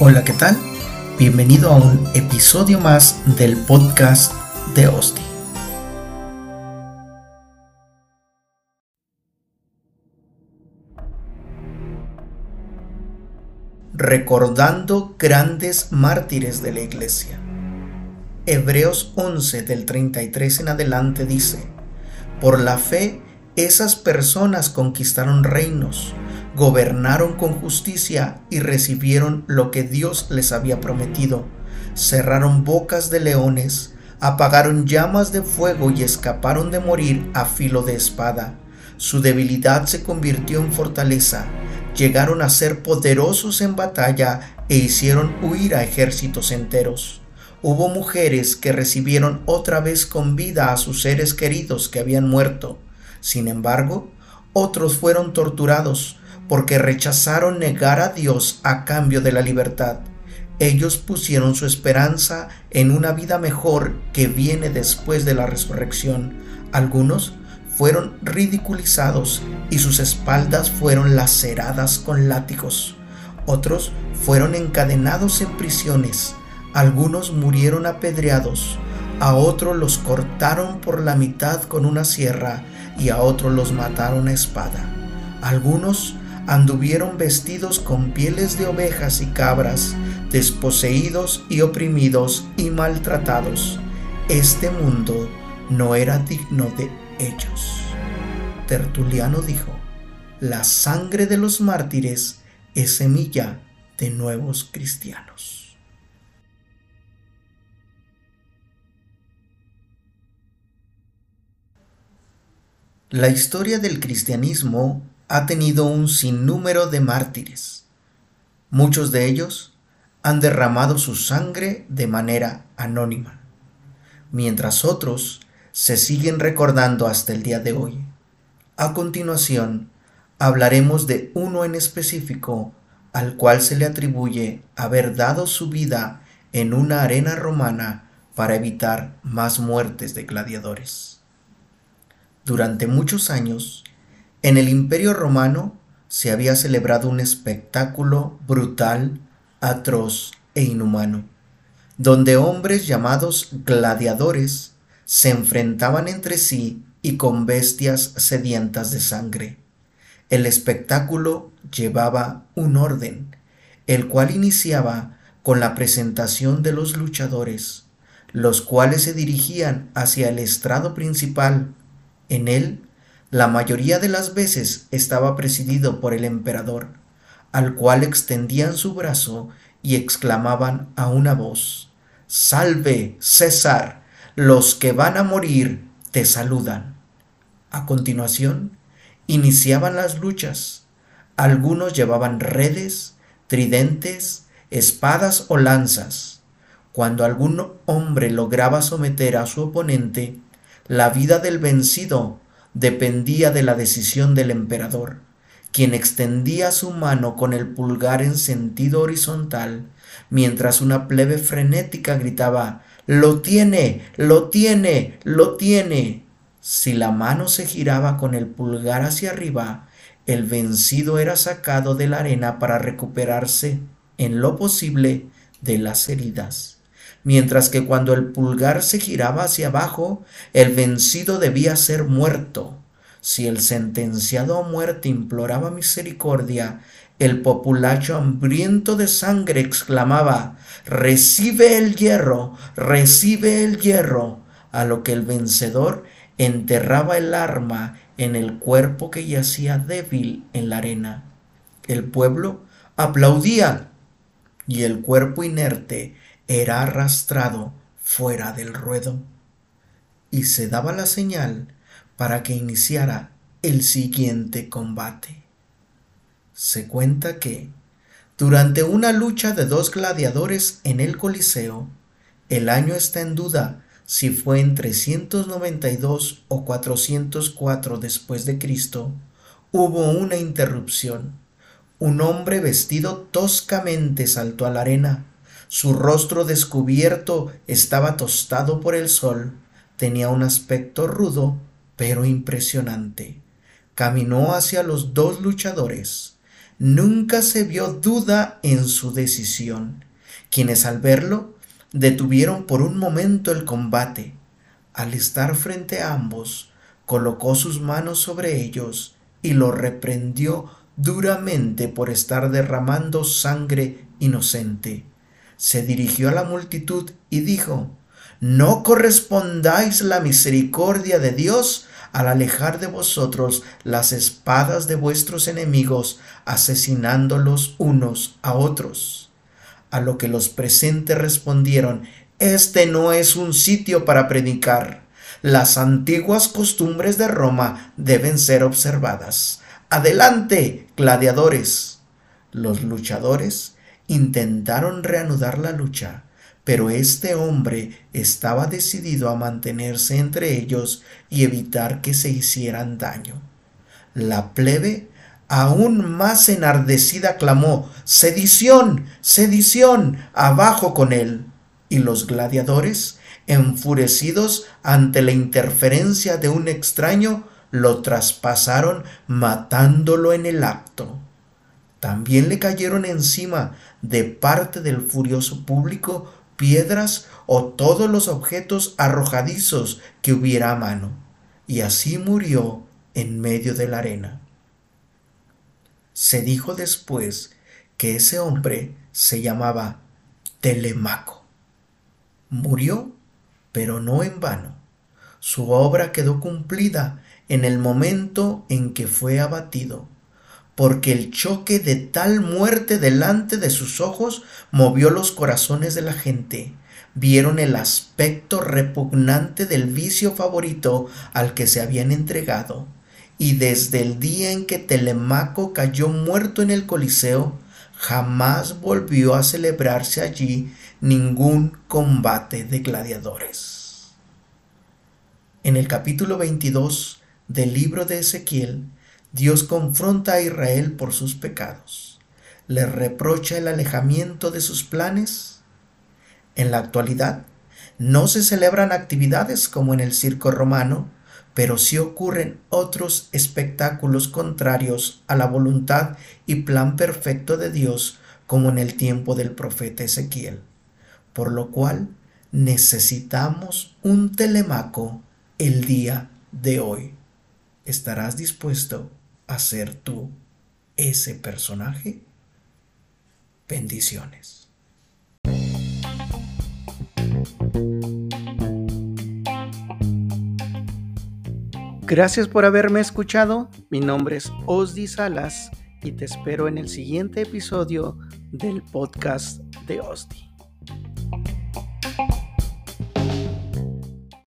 Hola, ¿qué tal? Bienvenido a un episodio más del podcast de Osti. Recordando grandes mártires de la iglesia. Hebreos 11 del 33 en adelante dice, por la fe esas personas conquistaron reinos, gobernaron con justicia y recibieron lo que Dios les había prometido. Cerraron bocas de leones, apagaron llamas de fuego y escaparon de morir a filo de espada. Su debilidad se convirtió en fortaleza. Llegaron a ser poderosos en batalla e hicieron huir a ejércitos enteros. Hubo mujeres que recibieron otra vez con vida a sus seres queridos que habían muerto. Sin embargo, otros fueron torturados, porque rechazaron negar a Dios a cambio de la libertad. Ellos pusieron su esperanza en una vida mejor que viene después de la resurrección. Algunos fueron ridiculizados y sus espaldas fueron laceradas con látigos. Otros fueron encadenados en prisiones. Algunos murieron apedreados. A otros los cortaron por la mitad con una sierra y a otros los mataron a espada. Algunos anduvieron vestidos con pieles de ovejas y cabras, desposeídos y oprimidos y maltratados. Este mundo no era digno de ellos. Tertuliano dijo, la sangre de los mártires es semilla de nuevos cristianos. La historia del cristianismo ha tenido un sinnúmero de mártires. Muchos de ellos han derramado su sangre de manera anónima, mientras otros se siguen recordando hasta el día de hoy. A continuación, hablaremos de uno en específico al cual se le atribuye haber dado su vida en una arena romana para evitar más muertes de gladiadores. Durante muchos años, en el Imperio Romano se había celebrado un espectáculo brutal, atroz e inhumano, donde hombres llamados gladiadores se enfrentaban entre sí y con bestias sedientas de sangre. El espectáculo llevaba un orden, el cual iniciaba con la presentación de los luchadores, los cuales se dirigían hacia el estrado principal. En él la mayoría de las veces estaba presidido por el emperador, al cual extendían su brazo y exclamaban a una voz, Salve, César, los que van a morir te saludan. A continuación, iniciaban las luchas. Algunos llevaban redes, tridentes, espadas o lanzas. Cuando algún hombre lograba someter a su oponente, la vida del vencido dependía de la decisión del emperador, quien extendía su mano con el pulgar en sentido horizontal, mientras una plebe frenética gritaba Lo tiene, lo tiene, lo tiene. Si la mano se giraba con el pulgar hacia arriba, el vencido era sacado de la arena para recuperarse en lo posible de las heridas mientras que cuando el pulgar se giraba hacia abajo, el vencido debía ser muerto. Si el sentenciado a muerte imploraba misericordia, el populacho hambriento de sangre exclamaba Recibe el hierro, recibe el hierro, a lo que el vencedor enterraba el arma en el cuerpo que yacía débil en la arena. El pueblo aplaudía y el cuerpo inerte era arrastrado fuera del ruedo y se daba la señal para que iniciara el siguiente combate. Se cuenta que, durante una lucha de dos gladiadores en el Coliseo, el año está en duda si fue en 392 o 404 después de Cristo, hubo una interrupción. Un hombre vestido toscamente saltó a la arena su rostro descubierto estaba tostado por el sol, tenía un aspecto rudo, pero impresionante. Caminó hacia los dos luchadores. nunca se vio duda en su decisión, quienes al verlo detuvieron por un momento el combate. Al estar frente a ambos, colocó sus manos sobre ellos y lo reprendió duramente por estar derramando sangre inocente. Se dirigió a la multitud y dijo, No correspondáis la misericordia de Dios al alejar de vosotros las espadas de vuestros enemigos, asesinándolos unos a otros. A lo que los presentes respondieron, Este no es un sitio para predicar. Las antiguas costumbres de Roma deben ser observadas. Adelante, gladiadores. Los luchadores intentaron reanudar la lucha, pero este hombre estaba decidido a mantenerse entre ellos y evitar que se hicieran daño. La plebe aún más enardecida clamó Sedición, sedición, abajo con él. Y los gladiadores, enfurecidos ante la interferencia de un extraño, lo traspasaron matándolo en el acto. También le cayeron encima de parte del furioso público piedras o todos los objetos arrojadizos que hubiera a mano, y así murió en medio de la arena. Se dijo después que ese hombre se llamaba Telemaco. Murió, pero no en vano. Su obra quedó cumplida en el momento en que fue abatido, porque el choque de tal muerte delante de sus ojos movió los corazones de la gente. Vieron el aspecto repugnante del vicio favorito al que se habían entregado y desde el día en que Telemaco cayó muerto en el Coliseo, jamás volvió a celebrarse allí ningún combate de gladiadores. En el capítulo 22 del libro de Ezequiel, Dios confronta a Israel por sus pecados. Le reprocha el alejamiento de sus planes. En la actualidad, no se celebran actividades como en el circo romano, pero sí ocurren otros espectáculos contrarios a la voluntad y plan perfecto de Dios como en el tiempo del profeta Ezequiel, por lo cual necesitamos un telemaco el día de hoy. ¿Estarás dispuesto a ser tú ese personaje? Bendiciones. Gracias por haberme escuchado. Mi nombre es Osdi Salas y te espero en el siguiente episodio del podcast de Osdi.